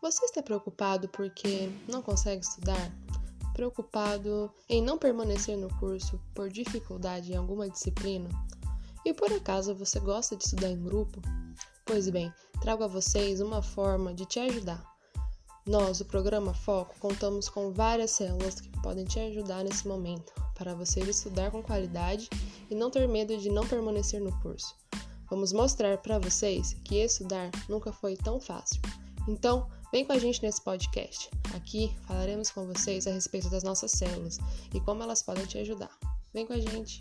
Você está preocupado porque não consegue estudar? Preocupado em não permanecer no curso por dificuldade em alguma disciplina? E por acaso você gosta de estudar em grupo? Pois bem, trago a vocês uma forma de te ajudar. Nós, o programa Foco, contamos com várias células que podem te ajudar nesse momento, para você estudar com qualidade e não ter medo de não permanecer no curso. Vamos mostrar para vocês que estudar nunca foi tão fácil. Então, vem com a gente nesse podcast. Aqui falaremos com vocês a respeito das nossas células e como elas podem te ajudar. Vem com a gente!